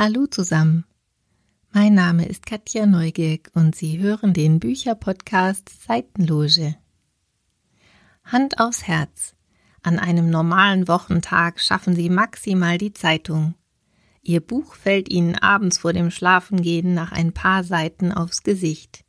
Hallo zusammen. Mein Name ist Katja Neugierk und Sie hören den Bücherpodcast Seitenloge. Hand aufs Herz. An einem normalen Wochentag schaffen Sie maximal die Zeitung. Ihr Buch fällt Ihnen abends vor dem Schlafengehen nach ein paar Seiten aufs Gesicht.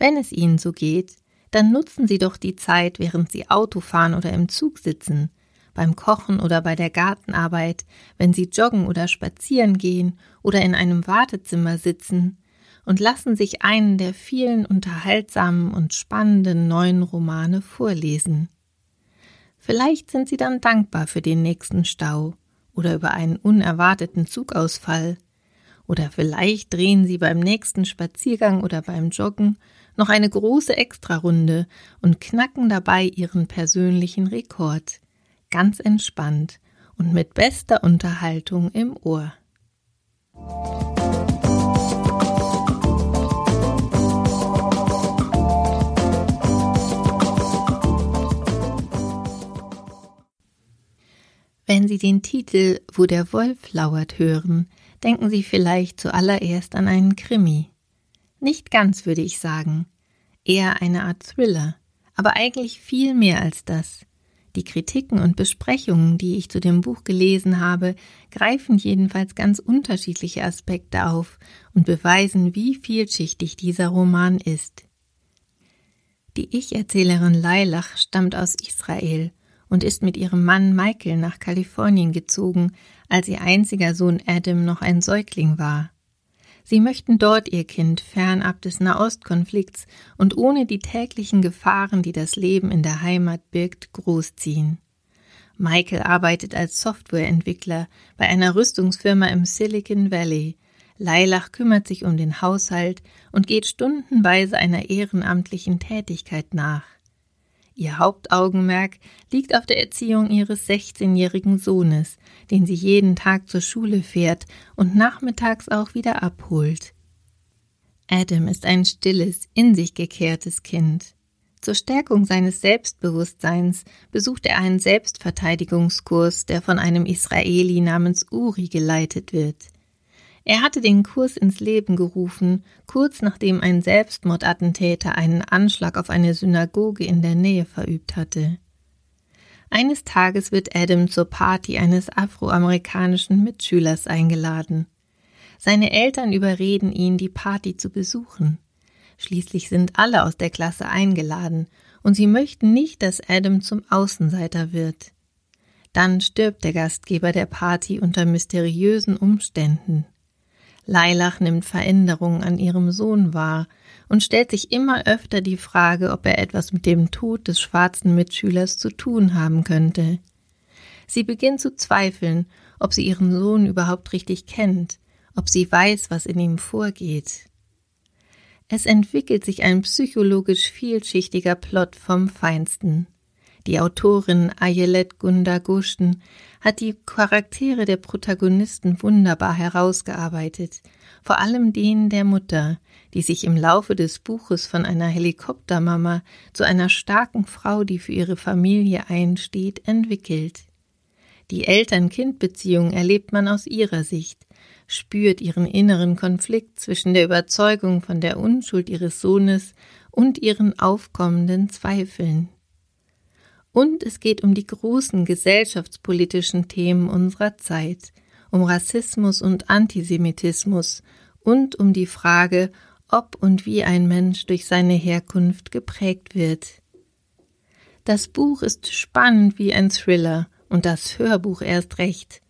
Wenn es Ihnen so geht, dann nutzen Sie doch die Zeit, während Sie Auto fahren oder im Zug sitzen, beim Kochen oder bei der Gartenarbeit, wenn Sie joggen oder spazieren gehen oder in einem Wartezimmer sitzen und lassen sich einen der vielen unterhaltsamen und spannenden neuen Romane vorlesen. Vielleicht sind Sie dann dankbar für den nächsten Stau oder über einen unerwarteten Zugausfall, oder vielleicht drehen Sie beim nächsten Spaziergang oder beim Joggen noch eine große Extrarunde und knacken dabei Ihren persönlichen Rekord ganz entspannt und mit bester Unterhaltung im Ohr. Wenn Sie den Titel Wo der Wolf lauert hören, denken Sie vielleicht zuallererst an einen Krimi. Nicht ganz, würde ich sagen. Eher eine Art Thriller, aber eigentlich viel mehr als das. Die Kritiken und Besprechungen, die ich zu dem Buch gelesen habe, greifen jedenfalls ganz unterschiedliche Aspekte auf und beweisen, wie vielschichtig dieser Roman ist. Die Ich-Erzählerin Lailach stammt aus Israel und ist mit ihrem Mann Michael nach Kalifornien gezogen, als ihr einziger Sohn Adam noch ein Säugling war. Sie möchten dort ihr Kind fernab des Nahostkonflikts und ohne die täglichen Gefahren, die das Leben in der Heimat birgt, großziehen. Michael arbeitet als Softwareentwickler bei einer Rüstungsfirma im Silicon Valley. Leilach kümmert sich um den Haushalt und geht stundenweise einer ehrenamtlichen Tätigkeit nach. Ihr Hauptaugenmerk liegt auf der Erziehung ihres 16-jährigen Sohnes, den sie jeden Tag zur Schule fährt und nachmittags auch wieder abholt. Adam ist ein stilles, in sich gekehrtes Kind. Zur Stärkung seines Selbstbewusstseins besucht er einen Selbstverteidigungskurs, der von einem Israeli namens Uri geleitet wird. Er hatte den Kurs ins Leben gerufen, kurz nachdem ein Selbstmordattentäter einen Anschlag auf eine Synagoge in der Nähe verübt hatte. Eines Tages wird Adam zur Party eines afroamerikanischen Mitschülers eingeladen. Seine Eltern überreden ihn, die Party zu besuchen. Schließlich sind alle aus der Klasse eingeladen, und sie möchten nicht, dass Adam zum Außenseiter wird. Dann stirbt der Gastgeber der Party unter mysteriösen Umständen. Leilach nimmt Veränderungen an ihrem Sohn wahr und stellt sich immer öfter die Frage, ob er etwas mit dem Tod des schwarzen Mitschülers zu tun haben könnte. Sie beginnt zu zweifeln, ob sie ihren Sohn überhaupt richtig kennt, ob sie weiß, was in ihm vorgeht. Es entwickelt sich ein psychologisch vielschichtiger Plot vom Feinsten. Die Autorin Ayelet Gundagushten hat die Charaktere der Protagonisten wunderbar herausgearbeitet, vor allem den der Mutter, die sich im Laufe des Buches von einer Helikoptermama zu einer starken Frau, die für ihre Familie einsteht, entwickelt. Die Eltern-Kind-Beziehung erlebt man aus ihrer Sicht, spürt ihren inneren Konflikt zwischen der Überzeugung von der Unschuld ihres Sohnes und ihren aufkommenden Zweifeln. Und es geht um die großen gesellschaftspolitischen Themen unserer Zeit, um Rassismus und Antisemitismus und um die Frage, ob und wie ein Mensch durch seine Herkunft geprägt wird. Das Buch ist spannend wie ein Thriller und das Hörbuch erst recht.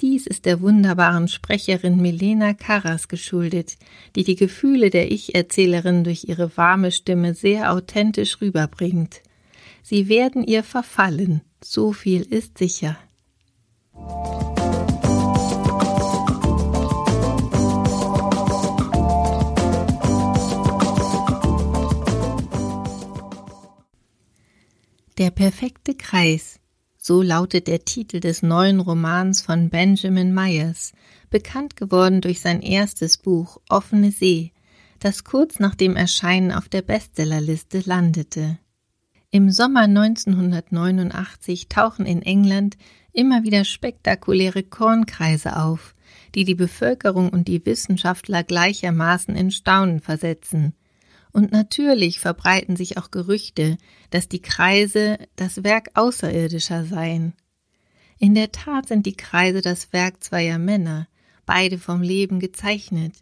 Dies ist der wunderbaren Sprecherin Milena Karras geschuldet, die die Gefühle der Ich-Erzählerin durch ihre warme Stimme sehr authentisch rüberbringt. Sie werden ihr verfallen, so viel ist sicher. Der perfekte Kreis, so lautet der Titel des neuen Romans von Benjamin Myers, bekannt geworden durch sein erstes Buch Offene See, das kurz nach dem Erscheinen auf der Bestsellerliste landete. Im Sommer 1989 tauchen in England immer wieder spektakuläre Kornkreise auf, die die Bevölkerung und die Wissenschaftler gleichermaßen in Staunen versetzen. Und natürlich verbreiten sich auch Gerüchte, dass die Kreise das Werk Außerirdischer seien. In der Tat sind die Kreise das Werk zweier Männer, beide vom Leben gezeichnet,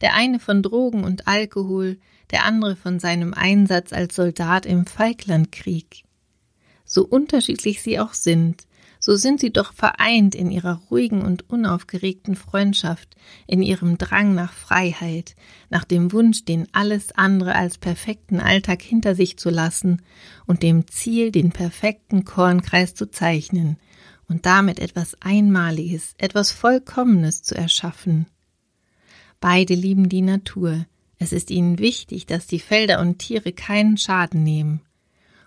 der eine von Drogen und Alkohol, der andere von seinem Einsatz als Soldat im Falklandkrieg. So unterschiedlich sie auch sind, so sind sie doch vereint in ihrer ruhigen und unaufgeregten Freundschaft, in ihrem Drang nach Freiheit, nach dem Wunsch, den alles andere als perfekten Alltag hinter sich zu lassen und dem Ziel, den perfekten Kornkreis zu zeichnen und damit etwas Einmaliges, etwas Vollkommenes zu erschaffen. Beide lieben die Natur, es ist ihnen wichtig, dass die Felder und Tiere keinen Schaden nehmen.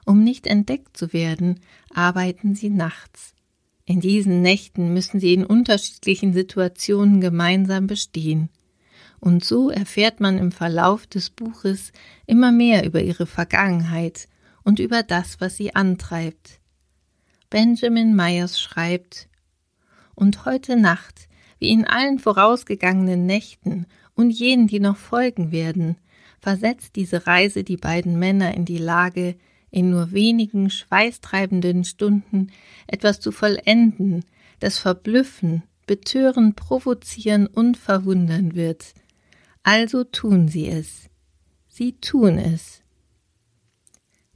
Um nicht entdeckt zu werden, arbeiten sie nachts. In diesen Nächten müssen sie in unterschiedlichen Situationen gemeinsam bestehen. Und so erfährt man im Verlauf des Buches immer mehr über ihre Vergangenheit und über das, was sie antreibt. Benjamin Myers schreibt Und heute Nacht, wie in allen vorausgegangenen Nächten und jenen, die noch folgen werden, versetzt diese Reise die beiden Männer in die Lage, in nur wenigen schweißtreibenden Stunden etwas zu vollenden, das verblüffen, betören, provozieren und verwundern wird. Also tun sie es. Sie tun es.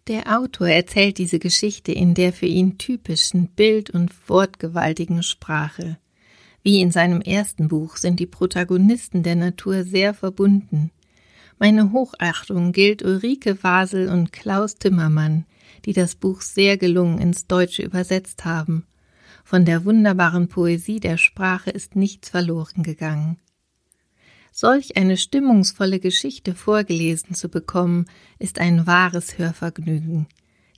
Der Autor erzählt diese Geschichte in der für ihn typischen bild- und wortgewaltigen Sprache. Wie in seinem ersten Buch sind die Protagonisten der Natur sehr verbunden. Meine Hochachtung gilt Ulrike Wasel und Klaus Timmermann, die das Buch sehr gelungen ins Deutsche übersetzt haben. Von der wunderbaren Poesie der Sprache ist nichts verloren gegangen. Solch eine stimmungsvolle Geschichte vorgelesen zu bekommen, ist ein wahres Hörvergnügen.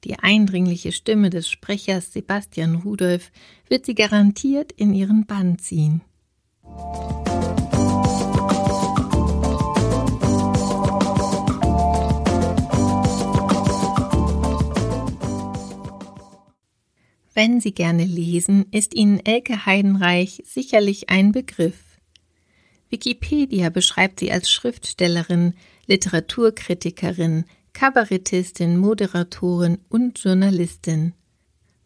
Die eindringliche Stimme des Sprechers Sebastian Rudolph wird sie garantiert in ihren Bann ziehen. Wenn Sie gerne lesen, ist Ihnen Elke Heidenreich sicherlich ein Begriff. Wikipedia beschreibt sie als Schriftstellerin, Literaturkritikerin, Kabarettistin, Moderatorin und Journalistin.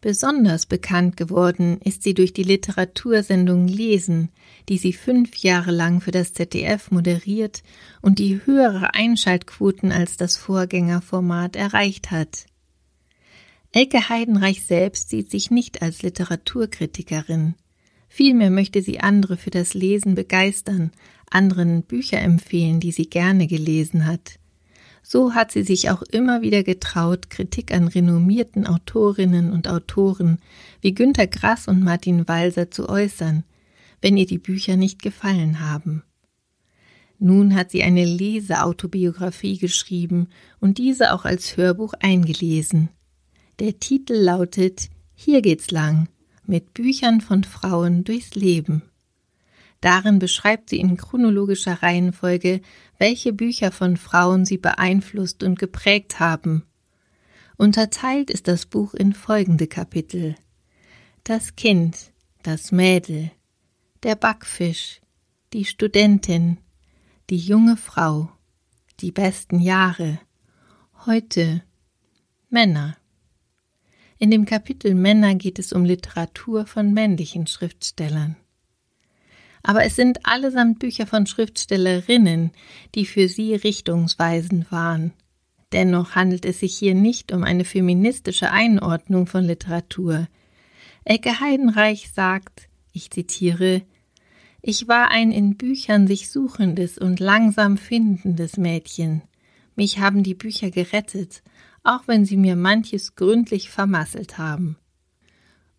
Besonders bekannt geworden ist sie durch die Literatursendung Lesen, die sie fünf Jahre lang für das ZDF moderiert und die höhere Einschaltquoten als das Vorgängerformat erreicht hat. Elke Heidenreich selbst sieht sich nicht als Literaturkritikerin. Vielmehr möchte sie andere für das Lesen begeistern, anderen Bücher empfehlen, die sie gerne gelesen hat. So hat sie sich auch immer wieder getraut, Kritik an renommierten Autorinnen und Autoren wie Günter Grass und Martin Walser zu äußern, wenn ihr die Bücher nicht gefallen haben. Nun hat sie eine Leseautobiografie geschrieben und diese auch als Hörbuch eingelesen. Der Titel lautet Hier geht's lang mit Büchern von Frauen durchs Leben. Darin beschreibt sie in chronologischer Reihenfolge, welche Bücher von Frauen sie beeinflusst und geprägt haben. Unterteilt ist das Buch in folgende Kapitel Das Kind, das Mädel, der Backfisch, die Studentin, die junge Frau, die besten Jahre, heute, Männer. In dem Kapitel Männer geht es um Literatur von männlichen Schriftstellern. Aber es sind allesamt Bücher von Schriftstellerinnen, die für sie richtungsweisend waren. Dennoch handelt es sich hier nicht um eine feministische Einordnung von Literatur. Ecke Heidenreich sagt, ich zitiere, ich war ein in Büchern sich suchendes und langsam findendes Mädchen. Mich haben die Bücher gerettet, auch wenn sie mir manches gründlich vermasselt haben.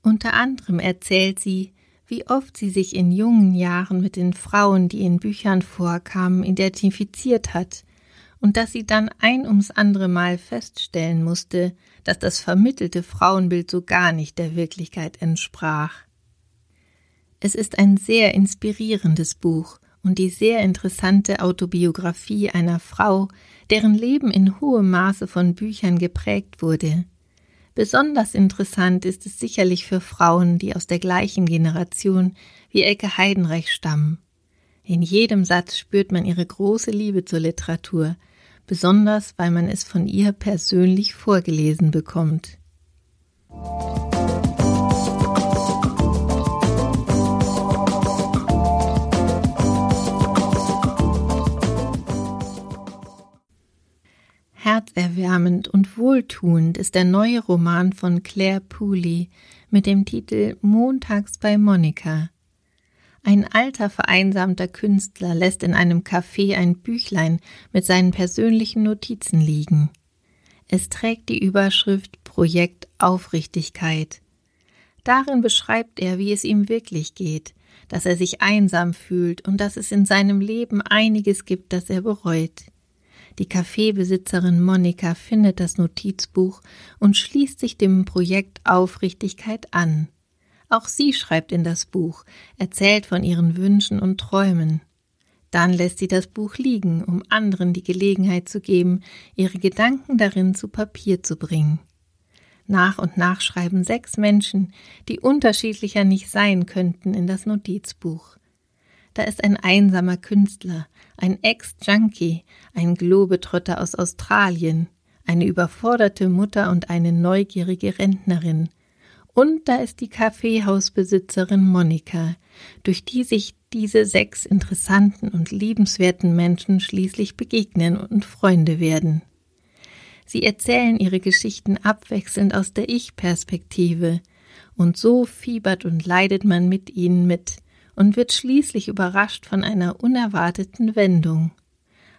Unter anderem erzählt sie, wie oft sie sich in jungen Jahren mit den Frauen, die in Büchern vorkamen, identifiziert hat, und dass sie dann ein ums andere Mal feststellen musste, dass das vermittelte Frauenbild so gar nicht der Wirklichkeit entsprach. Es ist ein sehr inspirierendes Buch und die sehr interessante Autobiografie einer Frau, deren Leben in hohem Maße von Büchern geprägt wurde. Besonders interessant ist es sicherlich für Frauen, die aus der gleichen Generation wie Elke Heidenreich stammen. In jedem Satz spürt man ihre große Liebe zur Literatur, besonders weil man es von ihr persönlich vorgelesen bekommt. Herzerwärmend und wohltuend ist der neue Roman von Claire Pooley mit dem Titel Montags bei Monika. Ein alter vereinsamter Künstler lässt in einem Café ein Büchlein mit seinen persönlichen Notizen liegen. Es trägt die Überschrift Projekt Aufrichtigkeit. Darin beschreibt er, wie es ihm wirklich geht, dass er sich einsam fühlt und dass es in seinem Leben einiges gibt, das er bereut. Die Kaffeebesitzerin Monika findet das Notizbuch und schließt sich dem Projekt Aufrichtigkeit an. Auch sie schreibt in das Buch, erzählt von ihren Wünschen und Träumen. Dann lässt sie das Buch liegen, um anderen die Gelegenheit zu geben, ihre Gedanken darin zu Papier zu bringen. Nach und nach schreiben sechs Menschen, die unterschiedlicher nicht sein könnten, in das Notizbuch. Da ist ein einsamer Künstler, ein Ex-Junkie, ein Globetrotter aus Australien, eine überforderte Mutter und eine neugierige Rentnerin. Und da ist die Kaffeehausbesitzerin Monika, durch die sich diese sechs interessanten und liebenswerten Menschen schließlich begegnen und Freunde werden. Sie erzählen ihre Geschichten abwechselnd aus der Ich-Perspektive, und so fiebert und leidet man mit ihnen mit, und wird schließlich überrascht von einer unerwarteten Wendung.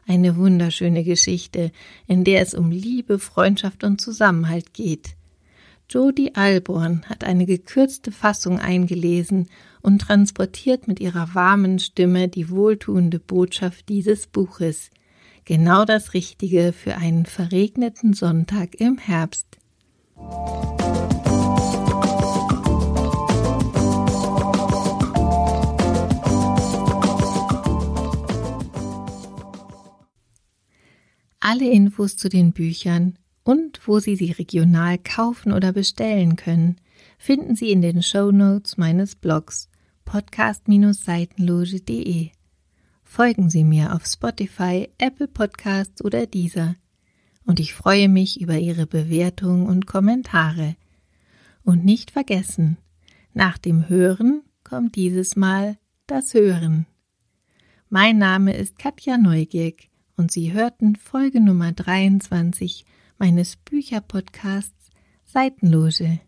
Eine wunderschöne Geschichte, in der es um Liebe, Freundschaft und Zusammenhalt geht. Jodi Alborn hat eine gekürzte Fassung eingelesen und transportiert mit ihrer warmen Stimme die wohltuende Botschaft dieses Buches. Genau das Richtige für einen verregneten Sonntag im Herbst. Alle Infos zu den Büchern und wo Sie sie regional kaufen oder bestellen können, finden Sie in den Show Notes meines Blogs podcast-seitenloge.de. Folgen Sie mir auf Spotify, Apple Podcasts oder dieser. Und ich freue mich über Ihre Bewertungen und Kommentare. Und nicht vergessen, nach dem Hören kommt dieses Mal das Hören. Mein Name ist Katja Neugierk und Sie hörten Folge Nummer 23 meines Bücherpodcasts Seitenloge.